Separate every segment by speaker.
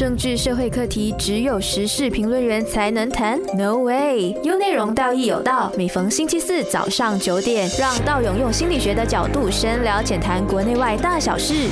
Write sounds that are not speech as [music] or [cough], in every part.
Speaker 1: 政治社会课题只有时事评论员才能谈？No way！有内容道义有道，每逢星期四早上九点，让道勇用心理学的角度深聊浅谈国内外大小事。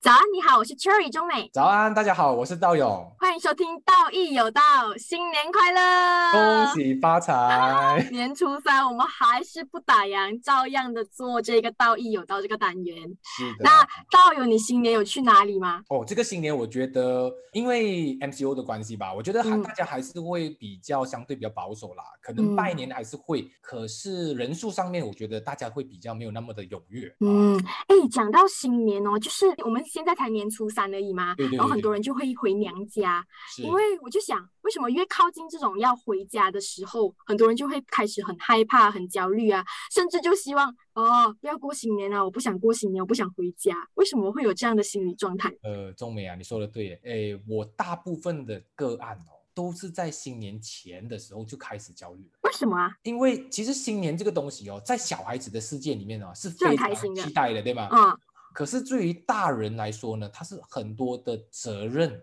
Speaker 2: 早安，你好，我是 Cherry 中美，
Speaker 3: 早安，大家好，我是道勇，
Speaker 2: 欢迎收听《道义有道》，新年快乐，
Speaker 3: 恭喜发财。[laughs]
Speaker 2: 年初三，我们还是不打烊，照样的做这个《道义有道》这个单元。
Speaker 3: 是的。
Speaker 2: 那道友，你新年有去哪里吗？
Speaker 3: 哦，这个新年我觉得，因为 MCO 的关系吧，我觉得还
Speaker 2: 嗯
Speaker 3: 大家还是会比较相对比较保守啦，可能
Speaker 2: 嗯
Speaker 3: 拜年还是会，可是人数上面，我觉得大家会比较没有那么的踊跃。
Speaker 2: 嗯，哎，讲到新年哦，就是我们现在才年初三而已嘛，
Speaker 3: 对对对
Speaker 2: 然后很多人就会回娘家，因为我就想，为什么越靠近这种要回家的时候，很多人就会开始很害怕、很焦虑啊，甚至就希望哦，不要过新年啊，我不想过新年，我不想回家。为什么会有这样的心理状态？
Speaker 3: 呃，钟美啊，你说的对耶，诶，我大部分的个案哦，都是在新年前的时候就开始焦虑了。
Speaker 2: 为什么啊？
Speaker 3: 因为其实新年这个东西哦，在小孩子的世界里面哦，是非常
Speaker 2: 开心的
Speaker 3: 期待的，对吗？
Speaker 2: 嗯，
Speaker 3: 可是对于大人来说呢，它是很多的责任，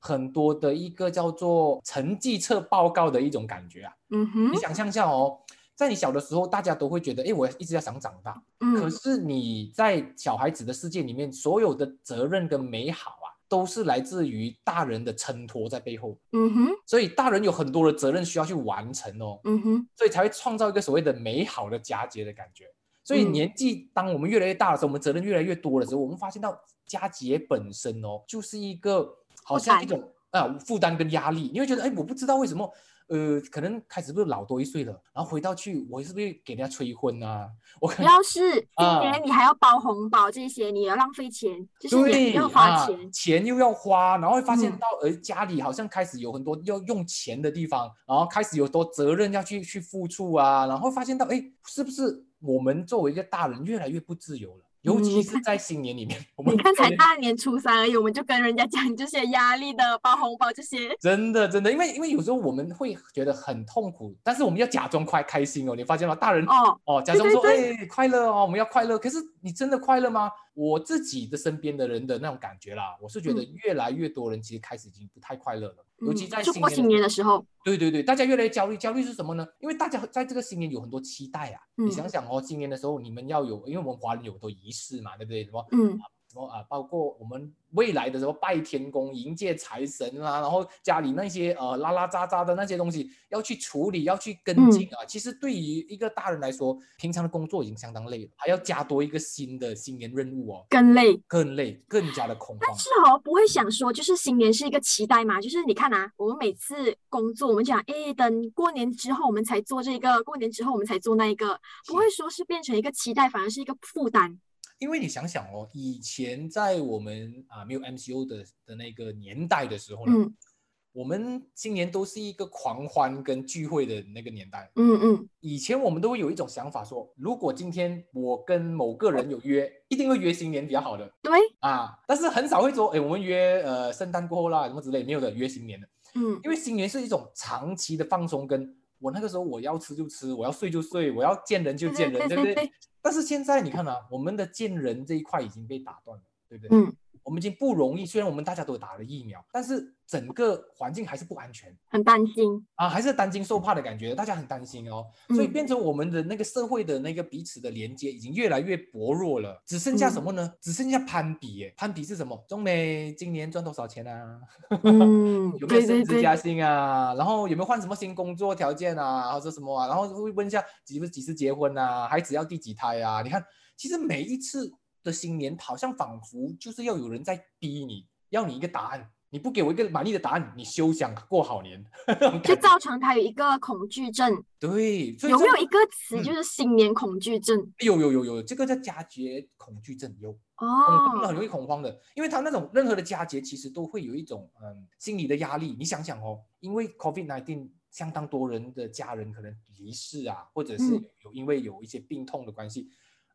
Speaker 3: 很多的一个叫做成绩册报告的一种感觉啊。
Speaker 2: 嗯哼
Speaker 3: 你，想象一下哦，在你小的时候，大家都会觉得，哎，我一直要想长大。嗯可
Speaker 2: 嗯，
Speaker 3: 是你在小孩子的世界里面，所有的责任跟美好啊，都是来自于大人的衬托在背后。
Speaker 2: 嗯哼，
Speaker 3: 所以大人有很多的责任需要去完成哦。
Speaker 2: 嗯哼，
Speaker 3: 所以才会创造一个所谓的美好的佳节的感觉。所以
Speaker 2: 嗯
Speaker 3: 年纪当我们越来越大的时候，我们责任越来越多的时候，我们发现到佳节本身哦，就是一个好像一种啊负担跟压力。你会觉得，哎，我不知道为什么，呃，可能开始不是老多一岁了，然后回到去，我是不是给人家催婚啊？[laughs] 我可能
Speaker 2: 要是今
Speaker 3: 啊
Speaker 2: 年你还要包红包这些，你要浪费钱，就是要花
Speaker 3: 啊
Speaker 2: 钱。
Speaker 3: 钱又要花，然后会发现
Speaker 2: 嗯
Speaker 3: 到，呃，家里好像开始有很多要用钱的地方，然后开始有多责任要去去付出啊，然后发现到，哎，是不是我们作为一个大人越来越不自由了？尤其是在新年里面，我们
Speaker 2: 你看，才大年初三而已，我们就跟人家讲这些压力的包红包这些。
Speaker 3: 真的真的，因为因为有时候我们会觉得很痛苦，但是我们要假装快开心哦，你发现吗？大人
Speaker 2: 哦，
Speaker 3: 哦，假装说
Speaker 2: 对
Speaker 3: 哎快乐哦，我们要快乐。可是你真的快乐吗？我自己的身边的人的那种感觉啦，我是觉得
Speaker 2: 嗯
Speaker 3: 越来越多人其实开始已经不太快乐了，尤其
Speaker 2: 嗯
Speaker 3: 在新年
Speaker 2: 就过新年的时候，
Speaker 3: 对对对，大家越来越焦虑，焦虑是什么呢？因为大家在这个新年有很多期待啊。
Speaker 2: 嗯
Speaker 3: 你想想哦，新年的时候你们要有，因为我们华人有很多仪式嘛，对不对？什么
Speaker 2: 嗯
Speaker 3: 什么啊，包括我们未来的时候拜天公、迎接财神啊，然后家里那些呃拉拉杂杂的那些东西要去处理，要去跟
Speaker 2: 嗯
Speaker 3: 进啊。其实对于一个大人来说，平常的工作已经相当累了，还要加多一个新的新年任务哦，
Speaker 2: 更累。
Speaker 3: 更累，更加的恐慌
Speaker 2: 但。是哦，不会想说，就是新年是一个期待嘛？就是你看啊，我们每次工作，我们讲，哎，等过年之后我们才做这个，过年之后我们才做那一个，不会说是变成一个期待，反而是一个负担。
Speaker 3: 因为你想想哦，以前在我们啊没有 MCO 的的那个年代的时候呢，
Speaker 2: 嗯。
Speaker 3: 我们新年都是一个狂欢跟聚会的那个年代。
Speaker 2: 嗯嗯。
Speaker 3: 以前我们都会有一种想法说，如果今天我跟某个人有约，一定会约新年比较好的
Speaker 2: 对，
Speaker 3: 啊，但是很少会说，哎，我们约呃圣诞过后啦，什么之类，没有的，约新年的，
Speaker 2: 嗯。
Speaker 3: 因为新年是一种长期的放松，跟我那个时候我要吃就吃，我要睡就睡，我要见人就见人，对不对？[laughs] 但是现在你看啊，我们的见人这一块已经被打断了，对不对？
Speaker 2: 嗯，
Speaker 3: 我们已经不容易，虽然我们大家都打了疫苗，但是整个环境还是不安全
Speaker 2: 很担心。
Speaker 3: 啊，还是担惊受怕的感觉，大家很担心哦，所以
Speaker 2: 嗯
Speaker 3: 变成我们的那个社会的那个彼此的连接已经越来越薄弱了，只剩下什么呢？只剩下攀比耶，攀比是什么？中美今年赚多少钱啊？[laughs]
Speaker 2: 嗯，
Speaker 3: 有没有升职加薪啊？然后有没有换什么新工作条件啊，或者什么啊？然后会问一下几不几时结婚啊？孩子要第几胎啊？你看，其实每一次的新年，好像仿佛就是要有人在逼你，要你一个答案。你不给我一个满意的答案，你休想过好年。[laughs]
Speaker 2: 就造成他有一个恐惧症。
Speaker 3: 对，所以
Speaker 2: 有没有一个词
Speaker 3: 嗯
Speaker 2: 就是新年恐惧症？
Speaker 3: 有有有有，这个叫佳节恐惧症，有恐慌，很
Speaker 2: 哦，
Speaker 3: 容易恐慌的，因为他那种任何的佳节其实都会有一种嗯心理的压力。你想想哦，因为 COVID 1 9相当多人的家人可能离世啊，或者是
Speaker 2: 嗯
Speaker 3: 有因为有一些病痛的关系，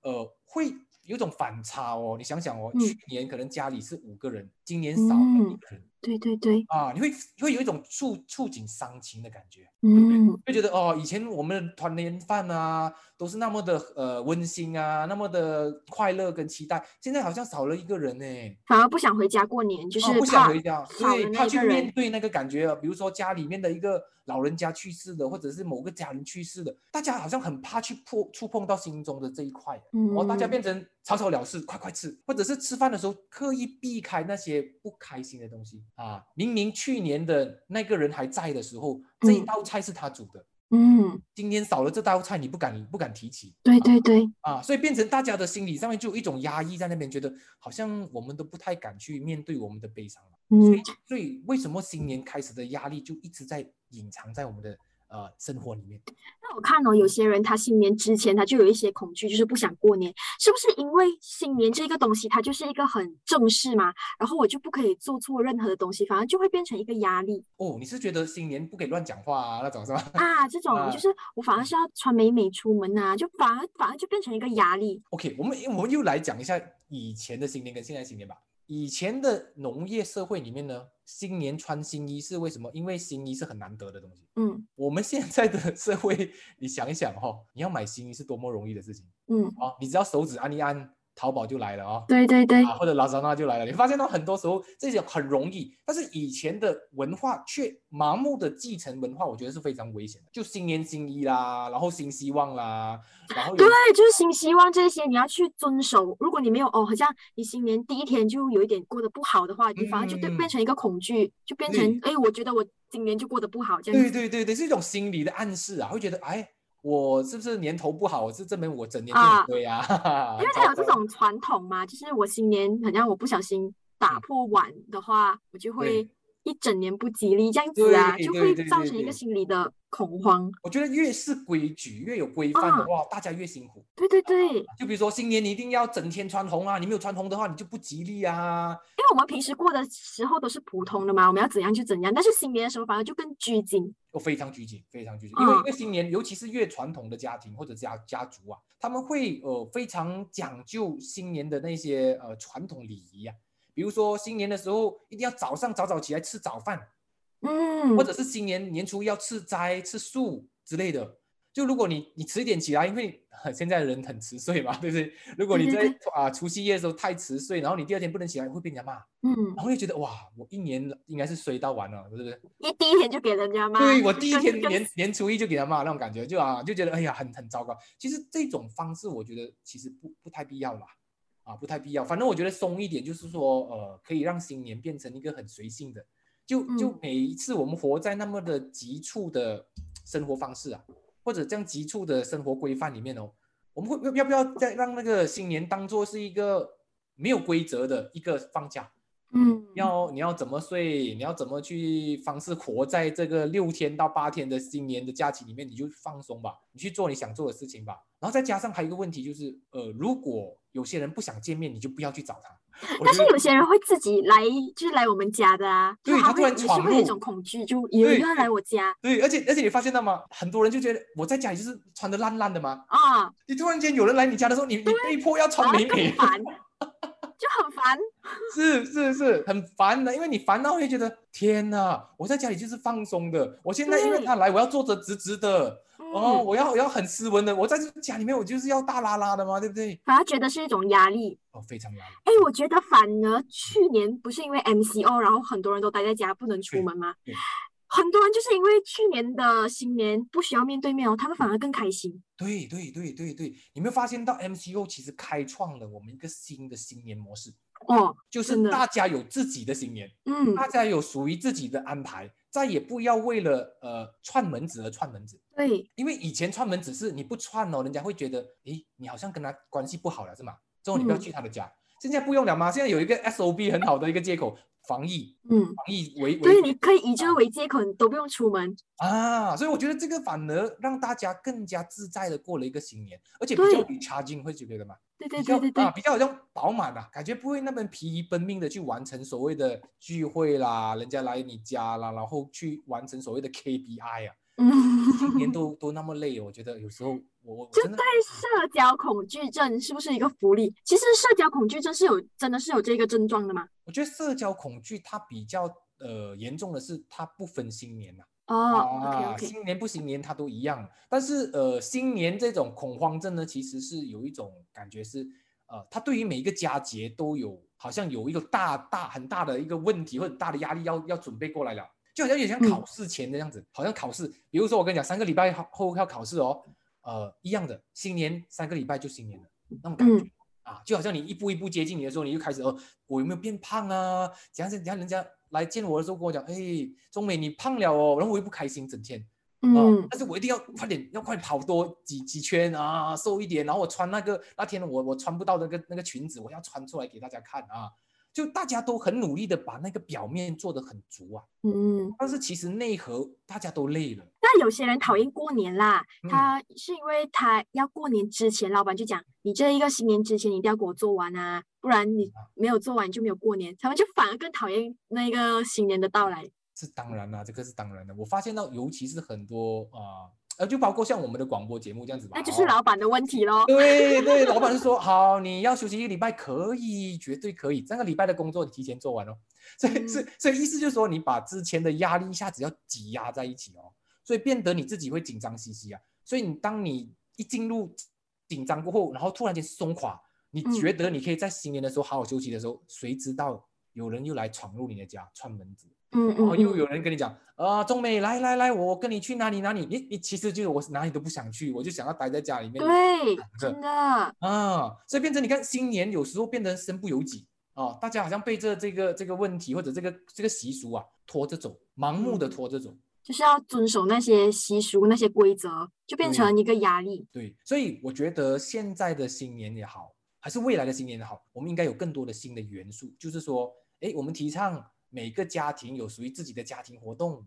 Speaker 3: 呃，会有种反差哦。你想想哦，
Speaker 2: 嗯
Speaker 3: 去年可能家里是五个人，今今年少了一个人。
Speaker 2: 对对对，
Speaker 3: 啊，你会会有一种触触景伤情的感觉，
Speaker 2: 嗯，
Speaker 3: 会觉得哦，以前我们的团年饭啊，都是那么的呃温馨啊，那么的快乐跟期待，现在好像少了一个人呢，
Speaker 2: 反而不想回家过年，就是
Speaker 3: 不想回家，对，怕去面对那个感觉啊，比如说家里面的一个老人家去世的，或者是某个家人去世的，大家好像很怕去碰触碰到心中的这一块，哦，大家
Speaker 2: 嗯
Speaker 3: 变成草草了事，快快吃，或者是吃饭的时候刻意避开那些不开心的东西。啊。明明去年的那个人还在的时候，这一
Speaker 2: 嗯
Speaker 3: 道菜是他煮的，
Speaker 2: 嗯，
Speaker 3: 今天少了这道菜，你不敢不敢提起。
Speaker 2: 对对对，
Speaker 3: 啊，所以变成大家的心理上面就有一种压抑在那边，觉得好像我们都不太敢去面对我们的悲伤了。所
Speaker 2: 嗯。
Speaker 3: 以，所以为什么新年开始的压力就一直在隐藏在我们的呃生活里面？
Speaker 2: 那我看哦，有些人他新年之前他就有一些恐惧，就是不想过年，是不是因为新年这个东西它就是一个很正式嘛？然后我就不可以做错任何的东西，反而就会变成一个压力
Speaker 3: 哦，你是觉得新年不可以乱讲话啊那种是吧？
Speaker 2: 啊！这种 [laughs]
Speaker 3: 啊
Speaker 2: 就是我反而是要穿美美出门啊，就反而反而就变成一个压力。
Speaker 3: OK，我们我们又来讲一下以前的新年跟现在新年吧。以前的农业社会里面呢，新年穿新衣是为什么？因为新衣是很难得的东西。
Speaker 2: 嗯
Speaker 3: 我们现在的社会，你想一想哦，你要买新衣是多么容易的事情
Speaker 2: 嗯，
Speaker 3: 啊！你只要手指按一按，淘宝就来了哦。
Speaker 2: 对对对，
Speaker 3: 啊，或者拉萨那就来了。你发现到很多时候这些很容易，但是以前的文化却盲目的继承文化，我觉得是非常危险的。就新年新衣啦，然后新希望啦，然后有
Speaker 2: 对，就是新希望这些你要去遵守。如果你没有哦，好像你新年第一天就有一点过得不好的话，你反而就对
Speaker 3: 嗯
Speaker 2: 变成一个恐惧，就变成哎，我觉得我今年就过得不好这样子。
Speaker 3: 对对对对，是一种心理的暗示啊，会觉得哎，我是不是年头不好？我是证明我整年都
Speaker 2: 啊
Speaker 3: 很衰啊？
Speaker 2: 因为 [laughs] 他有这种传统嘛，就是我新年好像我不小心打
Speaker 3: 嗯
Speaker 2: 破碗的话，我就会一整年不吉利，这样子啊，就会造成一个心理的恐慌。
Speaker 3: 我觉得越是规矩，越有规范的
Speaker 2: 啊
Speaker 3: 话，大家越辛苦。
Speaker 2: 对对对，
Speaker 3: 就比如说新年你一定要整天穿红啊，你没有穿红的话，你就不吉利啊。
Speaker 2: 因为我们平时过的时候都是普通的嘛，我们要怎样就怎样，但是新年的时候反而就更拘谨。
Speaker 3: 都非常拘谨，非常拘谨。因为
Speaker 2: 嗯
Speaker 3: 因为新年，尤其是越传统的家庭或者家家族啊，他们会呃非常讲究新年的那些呃传统礼仪啊。比如说新年的时候，一定要早上早早起来吃早饭，
Speaker 2: 嗯
Speaker 3: 或，者是新年年初一要吃斋吃素之类的。就如果你你迟一点起来，因为呃 [laughs] 现在的人很迟睡嘛，对不对？如果你在啊除夕夜的时候太迟睡，然后你第二天不能起来，会被人家骂，
Speaker 2: 嗯，
Speaker 3: 然后就觉得哇，我一年应该是睡到完了，是不是？
Speaker 2: 一第一天就给人家骂，
Speaker 3: 对我第一天 [laughs] 年年初一就给他骂那种感觉，就啊就觉得哎呀很很糟糕。其实这种方式我觉得其实不不太必要啦，啊不太必要。反正我觉得松一点，就是说呃可以让新年变成一个很随性的，就就
Speaker 2: 嗯
Speaker 3: 每一次我们活在那么的急促的生活方式啊，或者这样急促的生活规范里面哦，我们会要要不要再让那个新年当做是一个没有规则的一个放假？
Speaker 2: 嗯，
Speaker 3: 要你要怎么睡，你要怎么去方式活在这个六天到八天的新年的假期里面，你就放松吧，你去做你想做的事情吧。然后再加上还有一个问题就是，呃，如果有些人不想见面，你就不要去找他。[laughs] 我
Speaker 2: 但是有些人会自己来，就是来我们家的啊，
Speaker 3: 对他突然
Speaker 2: 闯入是会有一种恐惧，就有
Speaker 3: 对
Speaker 2: 人要来我家。
Speaker 3: 对，而且而且你发现到吗？很多人就觉得我在家里就是穿的烂烂的嘛，
Speaker 2: 啊，
Speaker 3: 你突然间有人来你家的时候，你你被迫要穿
Speaker 2: 反而
Speaker 3: 美美
Speaker 2: 更，烦，就很烦。[laughs]
Speaker 3: 是是是，很烦的，因为你烦到会觉得天哪，我在家里就是放松的，我现在因为他来，我要坐着直直的。哦，
Speaker 2: 嗯，
Speaker 3: 我要我要很斯文的，我在这家里面我就是要大拉拉的嘛，对不对？
Speaker 2: 反而觉得是一种压力。
Speaker 3: 哦，非常压力。
Speaker 2: 哎，我觉得反而去年不是因为 MCO，然后很多人都待在家不能出
Speaker 3: 对
Speaker 2: 门吗
Speaker 3: 对？
Speaker 2: 很多人就是因为去年的新年不需要面对面哦，他们反而更开心。
Speaker 3: 对对对对对，你没有发现到 MCO 其实开创了我们一个新的新年模式，
Speaker 2: 哦，
Speaker 3: 就是大家有自己的新年，
Speaker 2: 嗯，
Speaker 3: 大家有属于自己的安排，再也不要为了呃串门子而串门子。
Speaker 2: 对，
Speaker 3: 因为以前串门子是你不串哦，人家会觉得，诶，你好像跟他关系不好了，是吗？之后你不要
Speaker 2: 嗯
Speaker 3: 去他的家。现在不用了吗？现在有一个 SOB 很好的一个借口，防疫，
Speaker 2: 嗯，
Speaker 3: 防疫为
Speaker 2: 对，
Speaker 3: 为
Speaker 2: 你可以以这个为借口，你都不用出门。
Speaker 3: 啊，所以我觉得这个反而让大家更加自在的过了一个新年，而且比较
Speaker 2: 对
Speaker 3: recharging，会觉得吗？
Speaker 2: 对对对对对
Speaker 3: 啊，，比较好像饱满啊，感觉不会那么疲于奔命的去完成所谓的聚会啦，人家来你家啦，然后去完成所谓的 KPI 啊，
Speaker 2: 嗯，
Speaker 3: 今年都都那么累，我觉得有时候
Speaker 2: 就对社交恐惧症是不是一个福利？其实社交恐惧症是有真的是有这个症状的吗？
Speaker 3: 我觉得社交恐惧它比较呃严重的是它不分新年呐、
Speaker 2: 哦
Speaker 3: 新年不新年它都一样。但是呃，新年这种恐慌症呢，其实是有一种感觉是呃，它对于每一个佳节都有好像有一个大大很大的一个问题或者大的压力要要准备过来了，就好像有点像
Speaker 2: 嗯
Speaker 3: 考试前的样子，好像考试，比如说我跟你讲，三个礼拜后要考试哦，呃，一样的，新年三个礼拜就新年了那种感觉。
Speaker 2: 嗯
Speaker 3: 啊，就好像你一步一步接近你的时候，你就开始哦，我有没有变胖啊？怎样怎样？人家来见我的时候跟我讲，哎，中美你胖了哦，然后我又不开心，整天。啊
Speaker 2: 嗯，
Speaker 3: 但是我一定要快点，要快点跑多几几圈啊，瘦一点。然后我穿那个那天我我穿不到那个那个裙子，我要穿出来给大家看啊。就大家都很努力的把那个表面做得很足啊，
Speaker 2: 嗯，
Speaker 3: 但是其实内核大家都累了。
Speaker 2: 那有些人讨厌过年啦，
Speaker 3: 嗯
Speaker 2: 他是因为他要过年之前，老板就讲你这一个新年之前你一定要给我做完啊，不然你没有做完你就没有过年，他们就反而更讨厌那个新年的到来。
Speaker 3: 是当然啦，这个是当然的。我发现到，尤其是很多啊，呃，就包括像我们的广播节目这样子吧，
Speaker 2: 那就是
Speaker 3: 哦
Speaker 2: 老板的问题喽。
Speaker 3: 对对，老板是说好，你要休息一个礼拜，可以，绝对可以。这个礼拜的工作你提前做完哦。所以
Speaker 2: 所
Speaker 3: 以所以意思就是说，你把之前的压力一下子要挤压在一起哦，所以变得你自己会紧张兮兮啊。所以你当你一进入紧张过后，然后突然间松垮，你
Speaker 2: 嗯
Speaker 3: 觉得你可以在新年的时候好好休息的时候，谁知道有人又来闯入你的家串门子，
Speaker 2: 嗯
Speaker 3: 然后
Speaker 2: 嗯嗯，
Speaker 3: 又有人跟你讲，啊，中美，来来来，我跟你去哪里哪里，你你其实就是我哪里都不想去，我就想要待在家里面。
Speaker 2: 对，真的，
Speaker 3: 啊，所以变成你看，新年有时候变得身不由己啊，大家好像被这这个这个问题或者这个这个习俗啊拖着走，盲目的
Speaker 2: 嗯
Speaker 3: 拖着走。
Speaker 2: 就是要遵守那些习俗、那些规则，就变成一个压力。
Speaker 3: 对，所以我觉得现在的新年也好，还是未来的新年也好，我们应该有更多的新的元素，就是说，哎，我们提倡每个家庭有属于自己的家庭活动。啊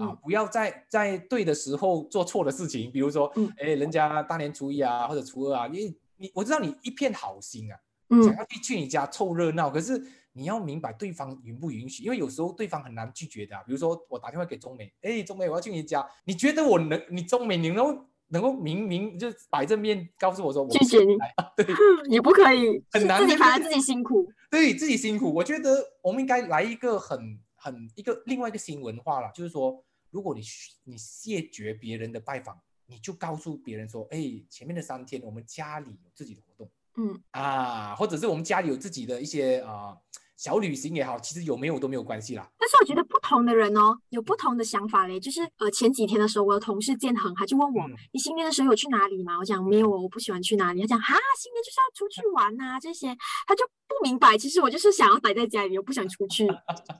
Speaker 2: 嗯，
Speaker 3: 不要在在对的时候做错的事情，比如说
Speaker 2: 嗯，
Speaker 3: 哎，人家大年初一啊，或者初二啊，你你我知道你一片好心啊，
Speaker 2: 嗯
Speaker 3: 想要去去你家凑热闹，可是你要明白对方允不允许，因为有时候对方很难拒绝的啊、比如说我打电话给中美，哎，中美我要去你家，你觉得我能，你中美你能够能够明明就摆正面告诉我说我
Speaker 2: 拒绝你
Speaker 3: 对 [laughs]
Speaker 2: 你不可以，
Speaker 3: 很难
Speaker 2: 自己反而自己辛苦。
Speaker 3: 对，自己辛苦。我觉得我们应该来一个很很一个另外一个新文化了，就是说，如果你你谢绝别人的拜访，你就告诉别人说，哎，前面的三天我们家里有自己的活动。
Speaker 2: 嗯
Speaker 3: 啊，或者是我们家里有自己的一些啊、小旅行也好，其实有没有都没有关系啦。
Speaker 2: 但是我觉得不同的人哦，有不同的想法嘞。就是呃，前几天的时候，我的同事建恒他就问我，
Speaker 3: 嗯
Speaker 2: 你新年的时候有去哪里吗？我讲没有哦，我不喜欢去哪里。他讲哈，新年就是要出去玩呐、这些他就不明白。其实我就是想要待在家里，我不想出去。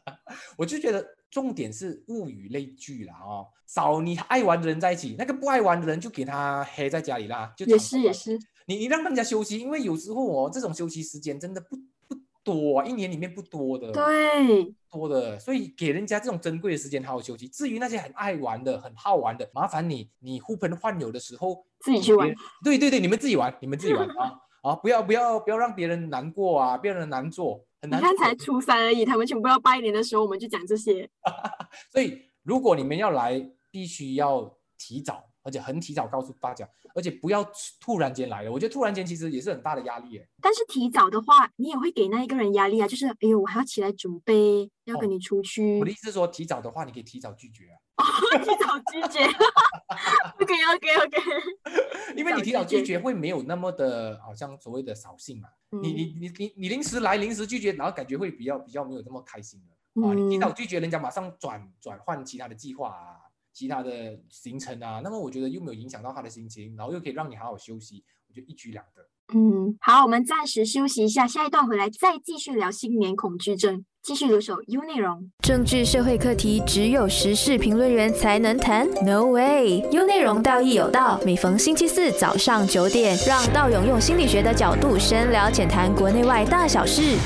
Speaker 2: [laughs]
Speaker 3: 我就觉得重点是物以类聚啦哦，找你爱玩的人在一起，那个不爱玩的人就给他黑在家里啦，就
Speaker 2: 也是也是，
Speaker 3: 你你让人家休息，因为有时候哦，这种休息时间真的不不多、啊，一年里面不多的，
Speaker 2: 对，
Speaker 3: 多的，所以给人家这种珍贵的时间好好休息。至于那些很爱玩的、很好玩的，麻烦你你呼朋唤友的时候
Speaker 2: 自己去玩。
Speaker 3: 对对对，你们自己玩，你们自己玩 [laughs] 啊啊！不要不要不要让别人难过啊，不要让人难做，很难做
Speaker 2: 你看才初三而已，他们全部要拜年的时候，我们就讲这些。[laughs]
Speaker 3: 所以如果你们要来，必须要提早，而且很提早告诉大家，而且不要突然间来了。我觉得突然间其实也是很大的压力耶。
Speaker 2: 但是提早的话，你也会给那一个人压力啊，就是哎呦，我还要起来准备，要跟
Speaker 3: 哦
Speaker 2: 你出去
Speaker 3: 我的，意思是说，提早的话，你可以提早拒绝啊。
Speaker 2: 提早拒绝。OK OK OK，
Speaker 3: 因为你提早
Speaker 2: 拒绝
Speaker 3: 会没有那么的，好像所谓的扫兴嘛。你你你你你临时来临时拒绝，然后感觉会比较比较没有那么开心的啊。你提早
Speaker 2: 嗯
Speaker 3: 拒绝，人家马上转转换其他的计划啊，其他的行程啊，那么我觉得又没有影响到他的心情，然后又可以让你好好休息，我觉得一举两得。
Speaker 2: 嗯，好，我们暂时休息一下，下一段回来再继续聊新年恐惧症，继续留守 U 内容。
Speaker 1: 政治社会课题只有时事评论员才能谈？No way。U 内容道义有道，每逢星期四早上九点，让道勇用心理学的角度深聊浅谈国内外大小事。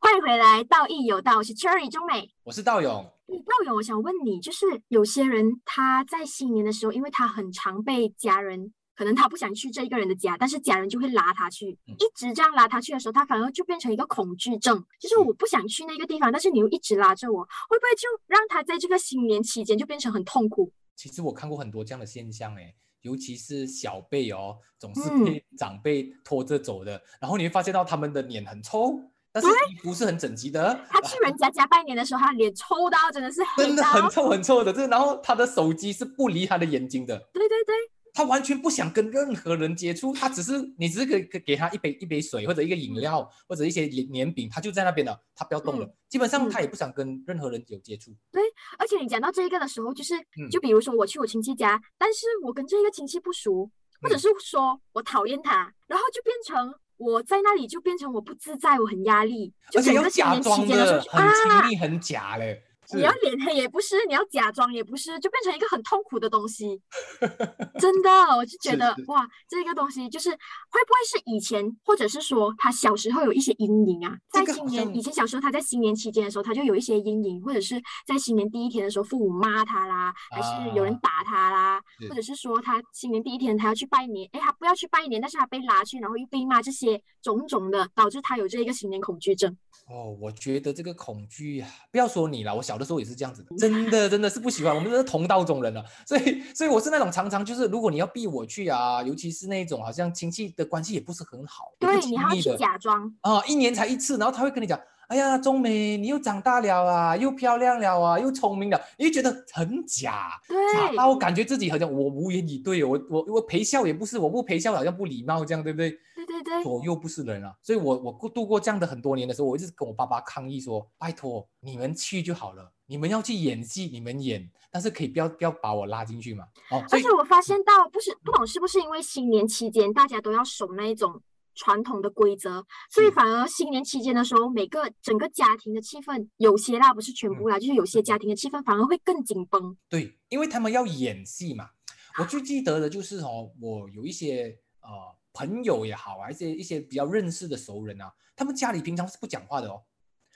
Speaker 2: 欢迎回来，道义有道，我是 Cherry 中美。
Speaker 3: 我是道勇，
Speaker 2: 嗯道勇，我想问你，就是有些人他在新年的时候，因为他很常被家人，可能他不想去这一个人的家，但是家人就会拉他去，
Speaker 3: 嗯。
Speaker 2: 一直这样拉他去的时候，他反而就变成一个恐惧症，就是
Speaker 3: 嗯。
Speaker 2: 我不想去那个地方，但是你又一直拉着我，会不会就让他在这个新年期间就变成很痛苦？
Speaker 3: 其实我看过很多这样的现象，哎，尤其是小辈哦，总是
Speaker 2: 嗯。
Speaker 3: 被长辈拖着走的，然后你会发现到他们的脸很臭，但是衣服是很整齐的，
Speaker 2: 他去人家家拜年的时候，他脸臭到真的是
Speaker 3: 真的，很臭很臭的，这然后他的手机是不离他的眼睛的，
Speaker 2: 对对对，
Speaker 3: 他完全不想跟任何人接触，他只是你只是给给给他一杯一杯水或者一个饮料或者一些年年饼，他就在那边了，他不要动了，基本上
Speaker 2: 嗯。
Speaker 3: 他也不想跟任何人有接触。
Speaker 2: 对而且你讲到这个的时候，就是
Speaker 3: 嗯。
Speaker 2: 就比如说我去我亲戚家，但是我跟这个亲戚不熟，或者
Speaker 3: 嗯。
Speaker 2: 是说我讨厌他，然后就变成我在那里就变成我不自在，我很压力，就整个新年期间的时候啊，
Speaker 3: 很假嘞，是
Speaker 2: 你要脸黑也不是，你要假装也不是，就变成一个很痛苦的东西。[laughs] 真的，我就觉得哇，这个东西就是会不会是以前，或者是说他小时候有一些阴影啊？在新年
Speaker 3: 个
Speaker 2: 以前小时候他在新年期间的时候，他就有一些阴影，或者是在新年第一天的时候，父母骂他啦，还是有人
Speaker 3: 啊
Speaker 2: 打他啦，
Speaker 3: 是
Speaker 2: 或者是说他新年第一天他要去拜年，哎，他不要去拜年，但是他被拉去，然后又被骂，这些种种的导致他有这一个新年恐惧症。
Speaker 3: 哦，我觉得这个恐惧啊，不要说你了，我小的时候也是这样子的，[laughs] 真的真的是不喜欢，我们都是同道中人了，所以所以我是那种常常就是，如果你要逼我去啊，尤其是那种好像亲戚的关系也不是很好，
Speaker 2: 对，你还要去假装，
Speaker 3: 啊，一年才一次，然后他会跟你讲，哎呀，中美，你又长大了啊，又漂亮了啊，又聪明了，你会觉得很假，假
Speaker 2: 对，
Speaker 3: 到感觉自己好像我无言以对，我我我陪笑也不是，我不陪笑好像不礼貌这样，对不对？
Speaker 2: 对对对，
Speaker 3: 左右不是人啊，所以我我过度过这样的很多年的时候，我一直跟我爸爸抗议说，拜托你们去就好了，你们要去演戏你们演，但是可以不要不要把我拉进去嘛。哦，
Speaker 2: 而且我发现到，不是不懂是不是因为新年期间大家都要守那一种传统的规则，所以反而新年期间的时候，每个整个家庭的气氛，有些啦不是全部啦，就是有些家庭的气氛反而会更紧绷。
Speaker 3: 对，因为他们要演戏嘛。我最记得的就是哦，我有一些呃朋友也好啊，一些一些比较认识的熟人啊，他们家里平常是不讲话的哦，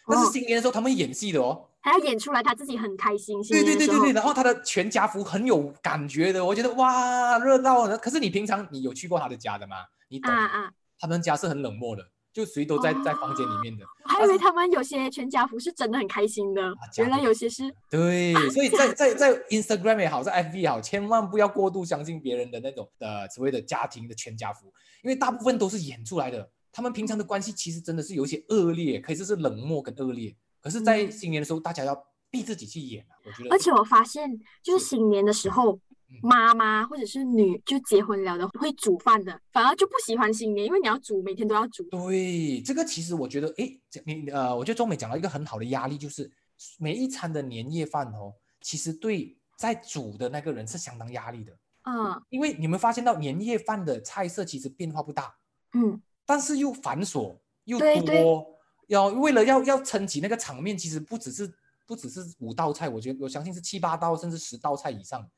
Speaker 3: 但是
Speaker 2: 哦
Speaker 3: 新年的时候他们演戏的哦。
Speaker 2: 还要演出来他自己很开心，新
Speaker 3: 对对对对对，然后他的全家福很有感觉的，我觉得哇热闹啊。可是你平常你有去过他的家的吗？你懂？
Speaker 2: 啊啊，
Speaker 3: 他们家是很冷漠的，就谁都在在房间里面的。
Speaker 2: 我还以为他们有些全家福是真的很开心的，原来有些是
Speaker 3: 对，所以在在在 Instagram 也好，在 FB 也好，千万不要过度相信别人的那种呃所谓的家庭的全家福，因为大部分都是演出来的。他们平常的关系其实真的是有一些恶劣，可以说是冷漠跟恶劣。可是，在
Speaker 2: 嗯
Speaker 3: 新年的时候，大家要逼自己去演啊，我觉得。
Speaker 2: 而且我发现，就是
Speaker 3: 是
Speaker 2: 新年的时候
Speaker 3: 嗯，
Speaker 2: 妈妈或者是女就结婚了的会煮饭的，反而就不喜欢新年，因为你要煮，每天都要煮。
Speaker 3: 对，这个其实我觉得，诶，这你呃，我觉得中美讲到一个很好的压力，就是每一餐的年夜饭哦，其实对在煮的那个人是相当压力的，
Speaker 2: 嗯
Speaker 3: 因为你们发现到年夜饭的菜色其实变化不大，
Speaker 2: 嗯，
Speaker 3: 但是又繁琐又
Speaker 2: 对对
Speaker 3: 多，要为了要要撑起那个场面，其实不只是不只是五道菜，我觉得我相信是七八道甚至十道菜以上。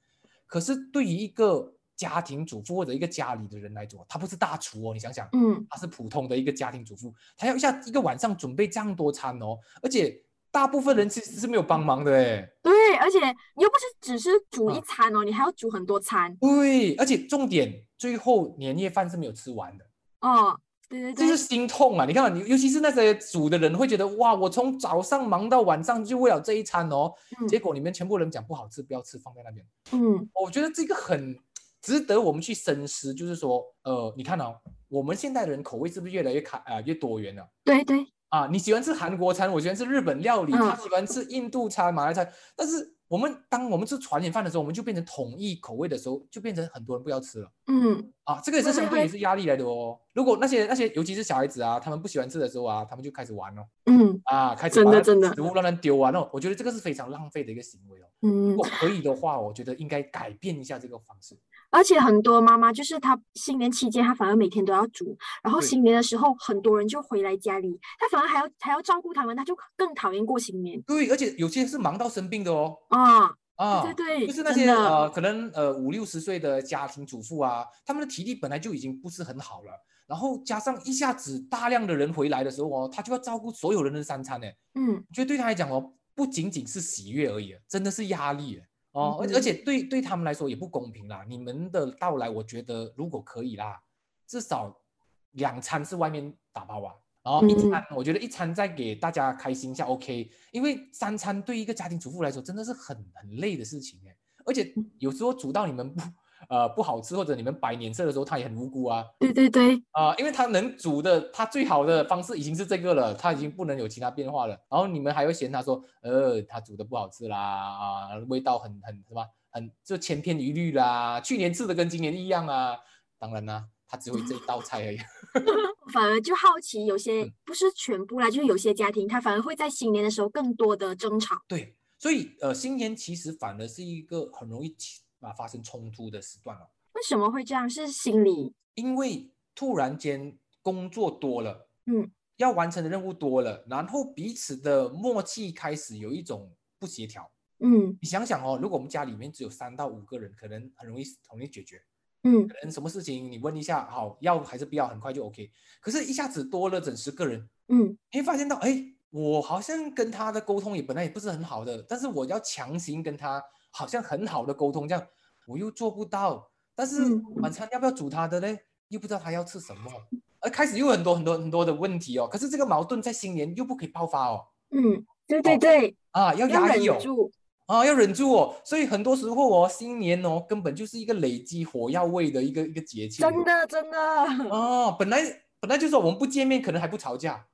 Speaker 3: 可是对于一个家庭主妇或者一个家里的人来说，他不是大厨哦，你想想，
Speaker 2: 嗯，
Speaker 3: 他是普通的一个家庭主妇，他要一下一个晚上准备这样多餐哦，而且大部分人其实是没有帮忙的哎。
Speaker 2: 对，而且你又不是只是煮一
Speaker 3: 嗯
Speaker 2: 餐哦，你还要煮很多餐
Speaker 3: 对，而且重点最后年夜饭是没有吃完的。
Speaker 2: 哦。对对对
Speaker 3: 就是，心痛啊！你看嘛，你尤其是那些煮的人会觉得哇，我从早上忙到晚上就为了这一餐哦，
Speaker 2: 嗯
Speaker 3: 结果你们全部人讲不好吃，不要吃，放在那边。
Speaker 2: 嗯
Speaker 3: 我觉得这个很值得我们去深思，就是说，呃，你看哦，我们现代人口味是不是越来越开呃越多元了？
Speaker 2: 对对，
Speaker 3: 啊，你喜欢吃韩国餐，我喜欢吃日本料理，他
Speaker 2: 嗯
Speaker 3: 喜欢吃印度餐、马来餐，但是我们当我们吃团圆饭的时候，我们就变成统一口味的时候，就变成很多人不要吃了。
Speaker 2: 嗯
Speaker 3: 啊，这个也是相对也是压力来的哦。如果那些那些，尤其是小孩子啊，他们不喜欢吃的时候啊，他们就开始玩哦，
Speaker 2: 嗯
Speaker 3: 啊，开始
Speaker 2: 真的真的
Speaker 3: 食物乱乱丢啊，那种我觉得这个是非常浪费的一个行为哦。如
Speaker 2: 嗯
Speaker 3: 果，可以的话，我觉得应该改变一下这个方式。
Speaker 2: 而且很多妈妈就是她新年期间，她反而每天都要煮，然后新年的时候，很多人就回来家里，她反而还要还要照顾他们，她就更讨厌过新年
Speaker 3: 对，而且有些是忙到生病的哦。
Speaker 2: 啊。
Speaker 3: 啊，
Speaker 2: 对对对
Speaker 3: 就是那些呃，可能呃五六十岁的家庭主妇啊，他们的体力本来就已经不是很好了，然后加上一下子大量的人回来的时候哦，他就要照顾所有人的三餐呢。
Speaker 2: 嗯
Speaker 3: 我觉得对他来讲哦，不仅仅是喜悦而已，真的是压力耶哦，而
Speaker 2: 嗯
Speaker 3: 而且对对他们来说也不公平啦。你们的到来，我觉得如果可以啦，至少两餐是外面打包啊，然后一
Speaker 2: 嗯
Speaker 3: 餐，我觉得一餐再给大家开心一下 OK，因为三餐对一个家庭主妇来说真的是很很累的事情哎，而且
Speaker 2: 嗯
Speaker 3: 有时候煮到你们不呃不好吃或者你们摆脸色的时候，他也很无辜啊。
Speaker 2: 对对对，
Speaker 3: 啊、因为他能煮的，他最好的方式已经是这个了，他已经不能有其他变化了。然后你们还会嫌他说，呃，他煮的不好吃啦，啊、味道很很什么，很就千篇一律啦，去年吃的跟今年一样啊。当然啦，他只会这一道菜而已。[laughs]
Speaker 2: 反而就好奇，有些
Speaker 3: 嗯
Speaker 2: 不是全部啦，就是有些家庭他反而会在新年的时候更多的争吵。
Speaker 3: 对，所以呃，新年其实反而是一个很容易起啊发生冲突的时段了，
Speaker 2: 为什么会这样？是心理，
Speaker 3: 因为突然间工作多了，
Speaker 2: 嗯，
Speaker 3: 要完成的任务多了，然后彼此的默契开始有一种不协调。
Speaker 2: 嗯
Speaker 3: 你想想哦，如果我们家里面只有三到五个人，可能很容易很容易解决。
Speaker 2: 嗯
Speaker 3: 可能什么事情你问一下，好要还是不要，很快就 OK。可是，一下子多了整十个人，
Speaker 2: 嗯
Speaker 3: 你会发现到，哎，我好像跟他的沟通也本来也不是很好的，但是我要强行跟他好像很好的沟通，这样我又做不到。但是
Speaker 2: 嗯
Speaker 3: 晚餐要不要煮他的嘞？又不知道他要吃什么，而开始又有很多很多很多的问题哦。可是这个矛盾在新年又不可以爆发哦，
Speaker 2: 嗯，对对
Speaker 3: 哦
Speaker 2: 对，
Speaker 3: 啊，要
Speaker 2: 要
Speaker 3: 压抑哦。
Speaker 2: 住。
Speaker 3: 啊，要忍住哦，所以很多时候哦，新年哦，根本就是一个累积火药味的一个一个节气。
Speaker 2: 真的真的，
Speaker 3: 哦，本来本来就说我们不见面，可能还不吵架。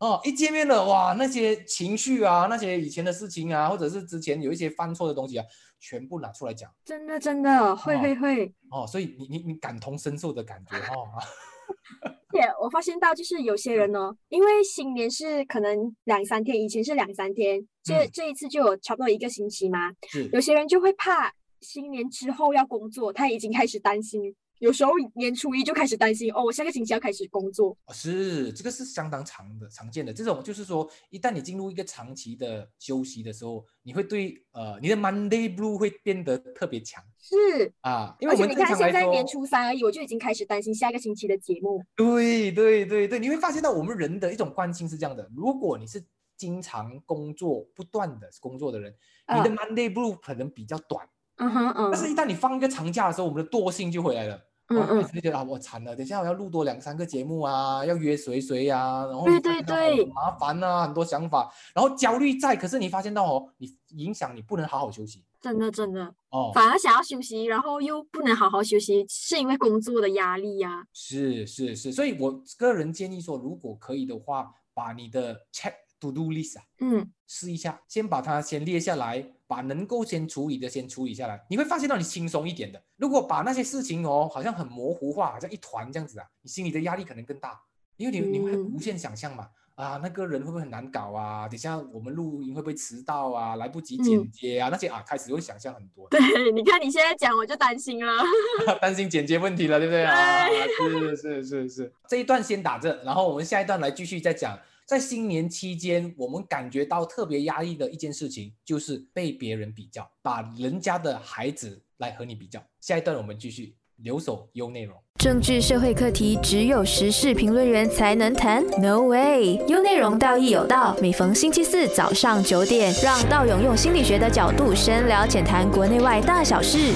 Speaker 2: 对。
Speaker 3: 哦，一见面了，哇，那些情绪啊，那些以前的事情啊，或者是之前有一些犯错的东西啊，全部拿出来讲。
Speaker 2: 真的真的会
Speaker 3: 哦
Speaker 2: 会会。
Speaker 3: 哦，所以你你你感同身受的感觉哦。[laughs]
Speaker 2: 且我发现到就是有些人哦，因为新年是可能两三天，以前是两三天，这
Speaker 3: 嗯
Speaker 2: 这一次就有差不多一个星期嘛。
Speaker 3: 是
Speaker 2: 有些人就会怕新年之后要工作，他已经开始担心。有时候年初一就开始担心，哦，我下个星期要开始工作。
Speaker 3: 哦是这个是相当常的常见的，这种就是说，一旦你进入一个长期的休息的时候，你会对呃你的 Monday Blue 会变得特别强
Speaker 2: 是，
Speaker 3: 啊，因为我们你
Speaker 2: 看现在年初三而已，我就已经开始担心下个星期的节目。
Speaker 3: 对对对对，你会发现到我们人的一种惯性是这样的：如果你是经常工作、不断的工作的人，你的
Speaker 2: 嗯
Speaker 3: Monday Blue 可能比较短，
Speaker 2: 嗯哼嗯
Speaker 3: 但是一旦你放一个长假的时候，我们的惰性就回来了。
Speaker 2: 嗯
Speaker 3: 哦
Speaker 2: 嗯，
Speaker 3: 就觉得啊，我惨了，等一下我要录多两三个节目啊，要约谁谁呀、然后
Speaker 2: 对对对。
Speaker 3: 麻烦啊，很多想法，然后焦虑在，可是你发现到哦，你影响你不能好好休息
Speaker 2: 真的真的，
Speaker 3: 哦，
Speaker 2: 反而想要休息，然后又不能好好休息，是因为工作的压力呀、
Speaker 3: 是是是，所以我个人建议说，如果可以的话，把你的 check to do list 啊
Speaker 2: 嗯
Speaker 3: 试一下，先把它先列下来，把能够先处理的先处理下来，你会发现到你轻松一点的。如果把那些事情哦，好像很模糊化，好像一团这样子啊，你心里的压力可能更大，因为你你会
Speaker 2: 嗯
Speaker 3: 无限想象嘛。啊，那个人会不会很难搞啊？等下我们录音会不会迟到啊？来不及剪
Speaker 2: 嗯
Speaker 3: 接啊？那些啊，开始会想象很多，
Speaker 2: 对，你看你现在讲，我就担心了。[laughs]
Speaker 3: 担心剪接问题了，对不对啊？
Speaker 2: 对
Speaker 3: 是是是是，这一段先打这，然后我们下一段来继续再讲。在新年期间，我们感觉到特别压抑的一件事情，就是被别人比较，把人家的孩子来和你比较。下一段我们继续留守优内容。
Speaker 1: 政治社会课题只有时事评论员才能谈？No way！优内容道义有道，每逢星期四早上九点，让道勇用心理学的角度深聊浅谈国内外大小事。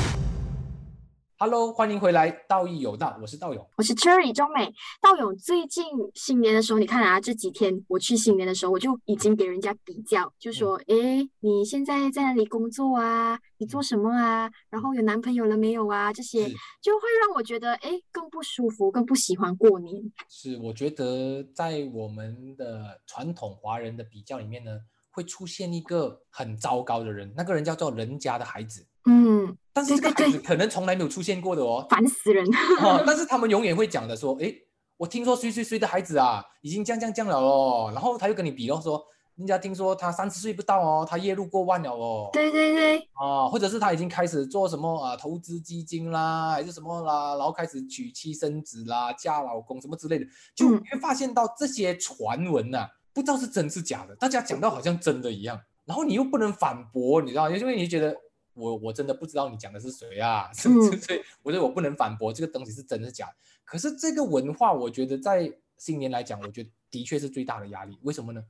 Speaker 3: Hello，欢迎回来，道义有道，我是道勇。
Speaker 2: 我是 Cherry 中美道勇。最近新年的时候，你看啊，这几天我去新年的时候，我就已经给人家比较，就说，诶，你现在在哪里工作啊？你做什么啊？然后有男朋友了没有啊？这些就会让我觉得，哎，更不舒服，更不喜欢过年。
Speaker 3: 是，我觉得在我们的传统华人的比较里面呢，会出现一个很糟糕的人，那个人叫做人家的孩子。
Speaker 2: 嗯，
Speaker 3: 但是这个孩子可能从来没有出现过的哦，
Speaker 2: 烦死人。[laughs]
Speaker 3: 哦，但是他们永远会讲的说，诶，我听说谁谁谁的孩子啊，已经这样这样这样了哦，然后他又跟你比咯，说人家听说他三十岁不到哦，他月入过万了哦，
Speaker 2: 对对对，
Speaker 3: 啊，或者是他已经开始做什么啊投资基金啦，还是什么啦，然后开始娶妻生子啦，嫁老公什么之类的，就会发现到这些传闻呐、不知道是真是假的，大家讲到好像真的一样，然后你又不能反驳，你知道，因为你觉得我我真的不知道你讲的是谁啊，是不是？
Speaker 2: 嗯
Speaker 3: 所以我觉得我不能反驳这个东西是真是假的。可是这个文化，我觉得在新年来讲，我觉得的确是最大的压力。为什么呢？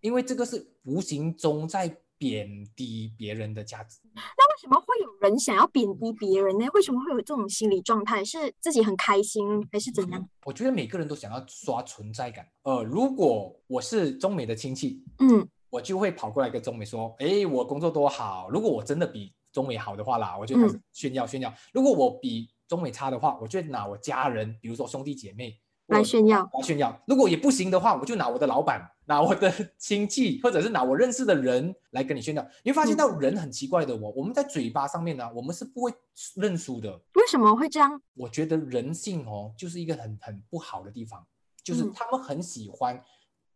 Speaker 3: 因为这个是无形中在贬低别人的价值。
Speaker 2: 那为什么会有人想要贬低别人呢？为什么会有这种心理状态？是自己很开心，还是怎样？
Speaker 3: 我觉得每个人都想要刷存在感。呃，如果我是中美的亲戚，
Speaker 2: 嗯
Speaker 3: 我就会跑过来跟中美说：“诶，我工作多好。如果我真的比中美好的话啦，我就开始炫耀炫耀。如果我比中美差的话，我就拿我家人，比如说兄弟姐妹
Speaker 2: 来炫耀，
Speaker 3: 来炫耀。如果也不行的话，我就拿我的老板，拿我的亲戚，或者是拿我认识的人来跟你炫耀。你会发现到人很奇怪的哦，我们在嘴巴上面呢，我们是不会认输的。
Speaker 2: 为什么会这样？
Speaker 3: 我觉得人性哦，就是一个很很不好的地方，就是他们很喜欢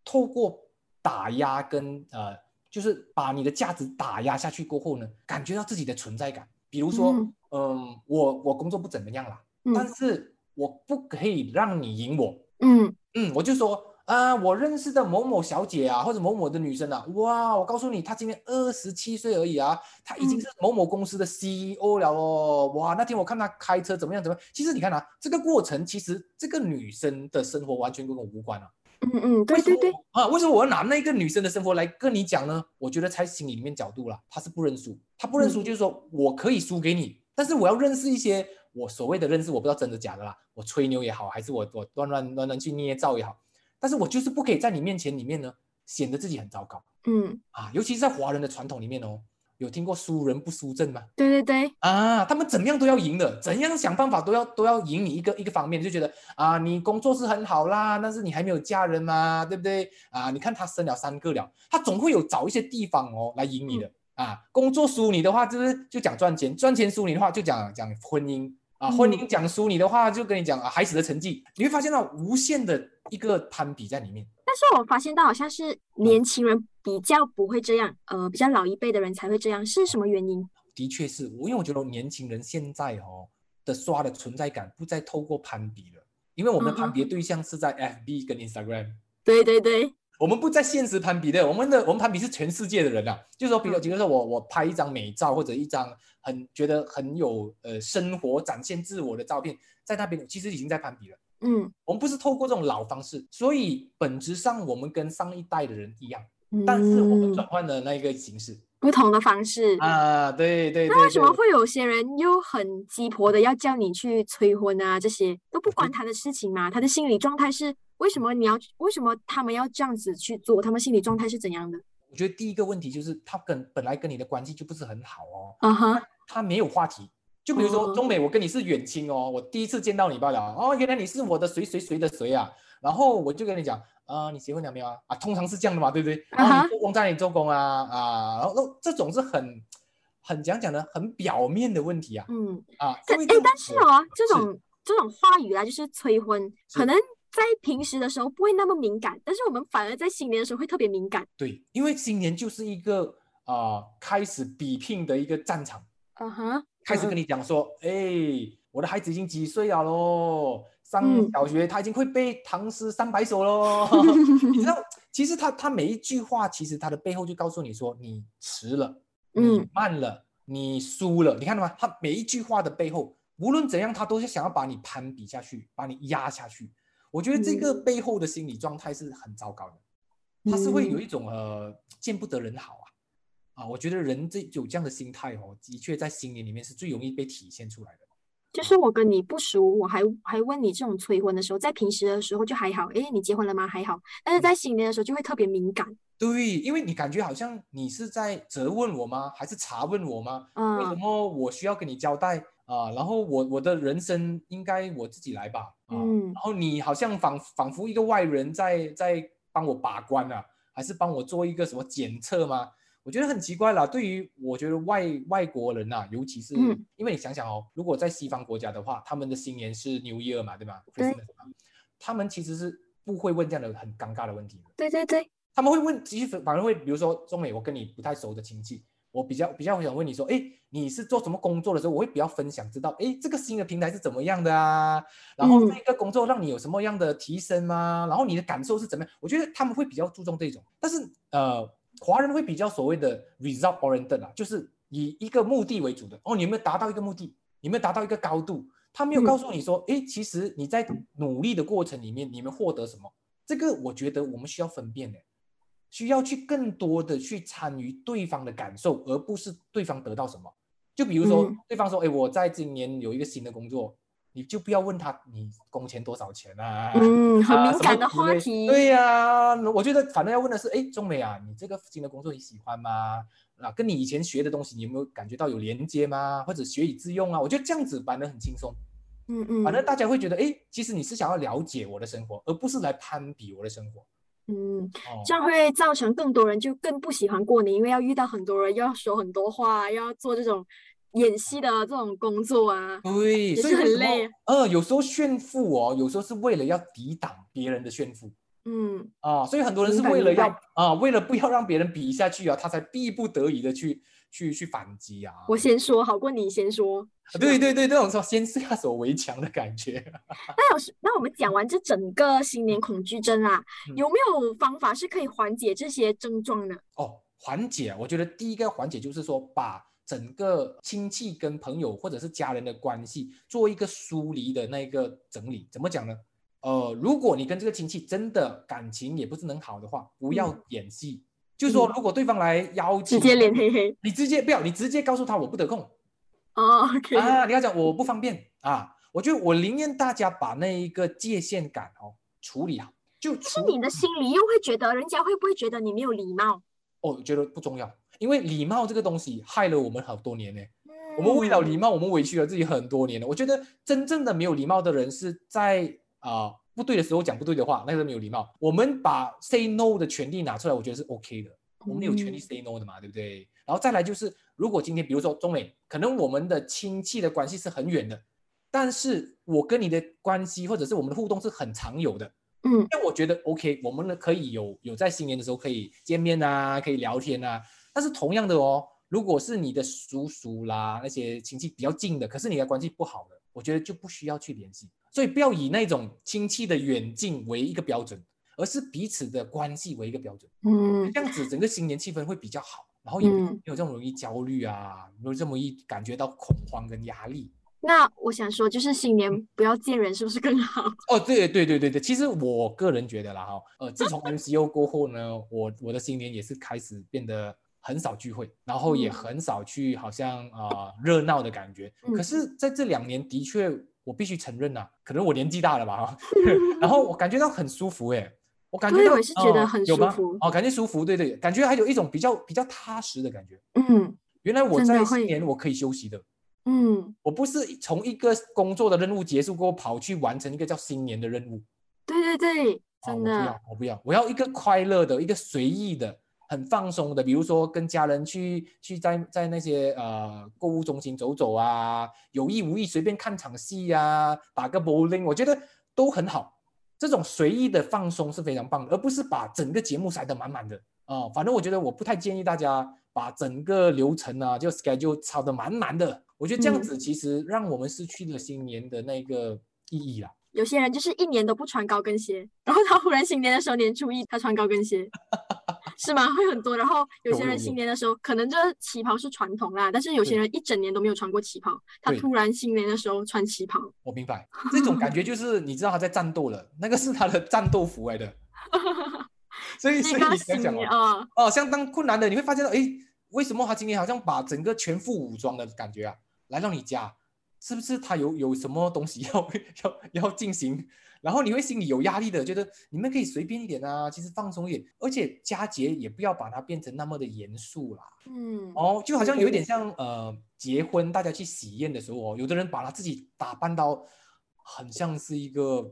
Speaker 3: 透过打压跟呃，就是把你的价值打压下去过后呢，感觉到自己的存在感。比如说，嗯，我我工作不怎么样啦，但是我不可以让你赢我。嗯嗯，我就说啊，我认识的某某小姐啊，或者某某的女生啊，哇，我告诉你，她今年二十七岁而已啊，她已经是某某公司的 CEO 了哦。哇，那天我看她开车怎么样怎么样。其实你看啊，这个过程其实这个女生的生活完全跟我无关啊。
Speaker 2: 嗯嗯，对对对。
Speaker 3: 啊，为什么我要拿那个女生的生活来跟你讲呢？我觉得才心里面角度了，她是不认输，她不认输就是说我可以输给你，但是我要认识一些我所谓的认识，我不知道真的假的啦，我吹牛也好，还是我我乱乱乱乱去捏造也好，但是我就是不可以在你面前里面呢显得自己很糟糕，嗯。啊，尤其是在华人的传统里面哦。有听过输人不输阵吗？
Speaker 2: 对对对，
Speaker 3: 啊，他们怎么样都要赢的，怎样想办法都要都要赢你一个一个方面，就觉得啊，你工作是很好啦，但是你还没有嫁人嘛，对不对？啊，你看他生了三个了，他总会有找一些地方哦来赢你的啊。工作输你的话，就是就讲赚钱，赚钱输你的话就讲讲婚姻啊，婚姻讲输你的话就跟你讲啊孩子的成绩，你会发现到无限的一个攀比在里面。
Speaker 2: 但是我发现到好像是年轻人比较不会这样，呃，比较老一辈的人才会这样，是什么原因？
Speaker 3: 的确是我，因为我觉得年轻人现在哦的刷的存在感不再透过攀比了，因为我们的攀比对象是在 FB 跟 Instagram。
Speaker 2: 对对对，
Speaker 3: 我们不在现实攀比的，我们的我们攀比是全世界的人啊，就是说，比如，比如说我我拍一张美照或者一张很觉得很有呃生活展现自我的照片，在那边其实已经在攀比了。嗯，我们不是透过这种老方式，所以本质上我们跟上一代的人一样，但是我们转换了那个形式，
Speaker 2: 不同的方式
Speaker 3: 啊，对对。
Speaker 2: 那为什么会有些人又很鸡婆的要叫你去催婚啊？这些都不关他的事情嘛？他的心理状态是为什么你要？为什么他们要这样子去做？他们心理状态是怎样的？
Speaker 3: 我觉得第一个问题就是他跟本来跟你的关系就不是很好哦，啊哈，他没有话题。就比如说中美，我跟你是远亲哦，我第一次见到你罢了哦，原来你是我的谁谁谁的谁啊，然后我就跟你讲啊，你结婚了没有啊？啊，通常是这样的嘛，对不对？啊，你做工在哪里做工啊？啊，然后这种是很很讲讲的很表面的问题啊。嗯
Speaker 2: 啊，哎，但是哦，这种这种话语啊，就是催婚，可能在平时的时候不会那么敏感，但是我们反而在新年的时候会特别敏感。
Speaker 3: 对，因为新年就是一个啊开始比拼的一个战场。嗯哼。开始跟你讲说，哎，我的孩子已经几岁了喽？上小学他已经会背唐诗三百首喽。[laughs] 你知道，其实他他每一句话，其实他的背后就告诉你说，你迟了，你慢了，你输了。你看到吗？他每一句话的背后，无论怎样，他都是想要把你攀比下去，把你压下去。我觉得这个背后的心理状态是很糟糕的，他是会有一种呃见不得人好啊。啊，我觉得人这有这样的心态哦，的确在新年里面是最容易被体现出来的。
Speaker 2: 就是我跟你不熟，我还还问你这种催婚的时候，在平时的时候就还好，哎，你结婚了吗？还好。但是在新年的时候就会特别敏感。
Speaker 3: 对，因为你感觉好像你是在责问我吗？还是查问我吗？嗯。为什么我需要跟你交代啊？然后我我的人生应该我自己来吧？嗯。然后你好像仿仿佛一个外人在在帮我把关啊，还是帮我做一个什么检测吗？我觉得很奇怪啦，对于我觉得外外国人呐，尤其是因为你想想哦，如果在西方国家的话，他们的新年是 New Year 嘛，对吧？
Speaker 2: 对。
Speaker 3: 他们其实是不会问这样的很尴尬的问题的。
Speaker 2: 对对对。
Speaker 3: 他们会问，其实反而会，比如说中美，我跟你不太熟的亲戚，我比较比较想问你说，哎，你是做什么工作的时候，我会比较分享，知道，哎，这个新的平台是怎么样的啊？然后这个工作让你有什么样的提升吗？然后你的感受是怎么样？我觉得他们会比较注重这种，但是呃。华人会比较所谓的 result oriented 啊，就是以一个目的为主的。哦，你有没有达到一个目的？有没有达到一个高度？他没有告诉你说，哎，其实你在努力的过程里面，你们获得什么？这个我觉得我们需要分辨的，需要去更多的去参与对方的感受，而不是对方得到什么。就比如说，对方说，哎，我在今年有一个新的工作。你就不要问他你工钱多少钱啊。
Speaker 2: 嗯，很 [laughs] 敏感的话题。
Speaker 3: 对呀、我觉得反正要问的是，哎，中美啊，你这个新的工作你喜欢吗？啊，跟你以前学的东西，你有没有感觉到有连接吗？或者学以致用啊？我觉得这样子反而很轻松，
Speaker 2: 嗯嗯，
Speaker 3: 反正大家会觉得，哎，其实你是想要了解我的生活，而不是来攀比我的生活。
Speaker 2: 嗯，
Speaker 3: 哦，
Speaker 2: 这样会造成更多人就更不喜欢过年，因为要遇到很多人，要说很多话，要做这种演戏的这种工作啊。
Speaker 3: 对，
Speaker 2: 也
Speaker 3: 所以
Speaker 2: 很累？
Speaker 3: 呃，有时候炫富哦，有时候是为了要抵挡别人的炫富。
Speaker 2: 嗯
Speaker 3: 啊，所以很多人是为了要啊，为了不要让别人比下去啊，他才逼不得已的去去去反击啊。
Speaker 2: 我先说好过你先说。
Speaker 3: 对对对，这种说先下手为强的感觉。[laughs]
Speaker 2: 那有时，那我们讲完这整个新年恐惧症啊，
Speaker 3: 嗯
Speaker 2: 有没有方法是可以缓解这些症状呢？
Speaker 3: 哦，缓解，我觉得第一个缓解就是说，把整个亲戚跟朋友或者是家人的关系做一个疏离的那个整理。怎么讲呢？呃，如果你跟这个亲戚真的感情也不是很好的话，不要
Speaker 2: 嗯
Speaker 3: 演戏。就是说，
Speaker 2: 嗯
Speaker 3: 如果对方来邀请，
Speaker 2: 直接脸黑黑。
Speaker 3: 你直接不要，你直接告诉他我不得空。
Speaker 2: 哦，OK，
Speaker 3: 啊，你要讲我不方便啊，我觉得我宁愿大家把那一个界限感哦处理好，就
Speaker 2: 但是你的心里又会觉得，人家会不会觉得你没有礼貌？
Speaker 3: 哦，我觉得不重要，因为礼貌这个东西害了我们好多年呢。我们为了
Speaker 2: 嗯
Speaker 3: 礼貌，我们委屈了自己很多年了。我觉得真正的没有礼貌的人是在啊、不对的时候讲不对的话，那个没有礼貌。我们把 say no 的权利拿出来，我觉得是 OK 的。我们有权利
Speaker 2: 嗯
Speaker 3: say no 的嘛，对不对？然后再来就是，如果今天比如说中美，可能我们的亲戚的关系是很远的，但是我跟你的关系或者是我们的互动是很常有的，
Speaker 2: 嗯
Speaker 3: 那我觉得 OK，我们呢可以有有在新年的时候可以见面啊，可以聊天啊。但是同样的哦，如果是你的叔叔啦那些亲戚比较近的，可是你的关系不好的，我觉得就不需要去联系。所以不要以那种亲戚的远近为一个标准，而是彼此的关系为一个标准。
Speaker 2: 嗯
Speaker 3: 这样子整个新年气氛会比较好，然后也没有这么容易焦虑啊，没有这么容易感觉到恐慌跟压力。
Speaker 2: 那我想说，就是新年不要见人，是不是更好？
Speaker 3: 哦，对对对对对，其实我个人觉得啦哈，呃，自从 MCO 过后呢，我我的新年也是开始变得很少聚会，然后也
Speaker 2: 嗯
Speaker 3: 很少去好像啊、呃热闹的感觉。可
Speaker 2: 嗯
Speaker 3: 是在这两年，的确我必须承认呐、可能我年纪大了吧哈，[laughs] 然后我感觉到很舒服诶，我感觉到
Speaker 2: 我是觉得
Speaker 3: 呃
Speaker 2: 很
Speaker 3: 有吗
Speaker 2: 舒服
Speaker 3: 哦，感觉舒服，对对，感觉还有一种比较比较踏实的感觉。
Speaker 2: 嗯
Speaker 3: 原来我在新年我可以休息的，
Speaker 2: 嗯，
Speaker 3: 我不是从一个工作的任务结束过后跑去完成一个叫新年的任务。
Speaker 2: 对对对，
Speaker 3: 哦
Speaker 2: 真的
Speaker 3: 我不要，，我不要，我要一个快乐的，一个随意的，很放松的，比如说跟家人去去在在那些呃购物中心走走啊，有意无意随便看场戏啊，打个 bowling，我觉得都很好。这种随意的放松是非常棒的，而不是把整个节目塞得满满的啊、反正我觉得我不太建议大家把整个流程啊就 schedule 抄得满满的，我觉得这样
Speaker 2: 嗯
Speaker 3: 子其实让我们失去了新年的那个意义啦。
Speaker 2: 有些人就是一年都不穿高跟鞋，然后他忽然新年的时候年初一他穿高跟鞋，[laughs] 是吗？[laughs] 会很多。然后有些人新年的时候，可能这旗袍是传统啦，但是有些人一整年都没有穿过旗袍，他突然新年的时候穿旗袍，
Speaker 3: 我明白，这种感觉就是你知道他在战斗了，那个是他的战斗服来的，[laughs] 所以所以
Speaker 2: 那个
Speaker 3: 你想想哦，
Speaker 2: 啊，
Speaker 3: 哦，相当困难的，你会发现到，哎，为什么他今天好像把整个全副武装的感觉啊，来到你家，是不是他有有什么东西要 [laughs] 要要进行？然后你会心里有压力的，觉得你们可以随便一点啊，其实放松一点，而且佳节也不要把它变成那么的严肃啦。
Speaker 2: 嗯，
Speaker 3: 哦，就好像有一点像呃，结婚大家去喜宴的时候哦，有的人把他自己打扮到很像是一个，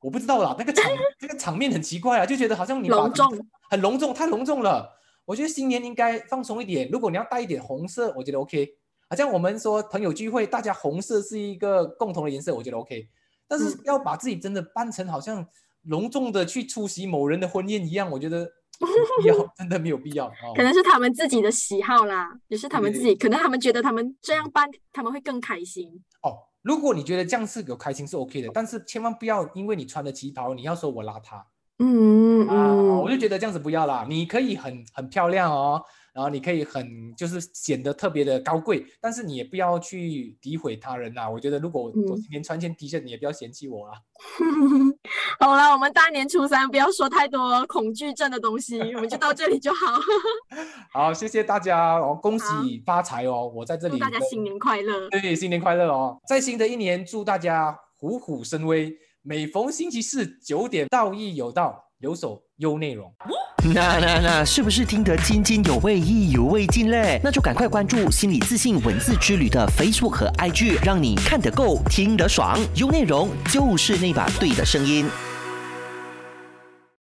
Speaker 3: 我不知道啦，那个场 [laughs] 那个场面很奇怪啊，就觉得好像你把
Speaker 2: 隆重，
Speaker 3: 很隆重，太隆重了。我觉得新年应该放松一点，如果你要带一点红色，我觉得 OK。好像我们说朋友聚会，大家红色是一个共同的颜色，我觉得 OK。但是
Speaker 2: 嗯
Speaker 3: 要把自己真的扮成好像隆重的去出席某人的婚宴一样，我觉得 [laughs] 必要，真的没有必要。哦
Speaker 2: 可能是他们自己的喜好啦，也是他们自己，可能他们觉得他们这样办，他们会更开心。
Speaker 3: 哦，如果你觉得这样是有开心是 OK 的，但是千万不要因为你穿的旗袍，你要说我邋遢，
Speaker 2: 嗯
Speaker 3: 啊，
Speaker 2: 嗯
Speaker 3: 我就觉得这样子不要啦。你可以很很漂亮哦，然后你可以很就是显得特别的高贵，但是你也不要去诋毁他人啦。我觉得如果我今天穿件 T 恤，你也不要嫌弃我 [laughs] 啦。
Speaker 2: 好了，我们大年初三不要说太多恐惧症的东西，我们就到这里就好。[laughs]
Speaker 3: 好，谢谢大家哦，恭喜发财哦！我在这里
Speaker 2: 祝大家新年快乐！
Speaker 3: 对，新年快乐哦！在新的一年，祝大家虎虎生威。每逢星期四九点，道义有道，有手优内容。
Speaker 4: 那那那，是不是听得津津有味、意犹未尽嘞？那就赶快关注心理自信文字之旅的 Facebook 和 IG，让你看得够，听得爽，优内容就是那把对的声音。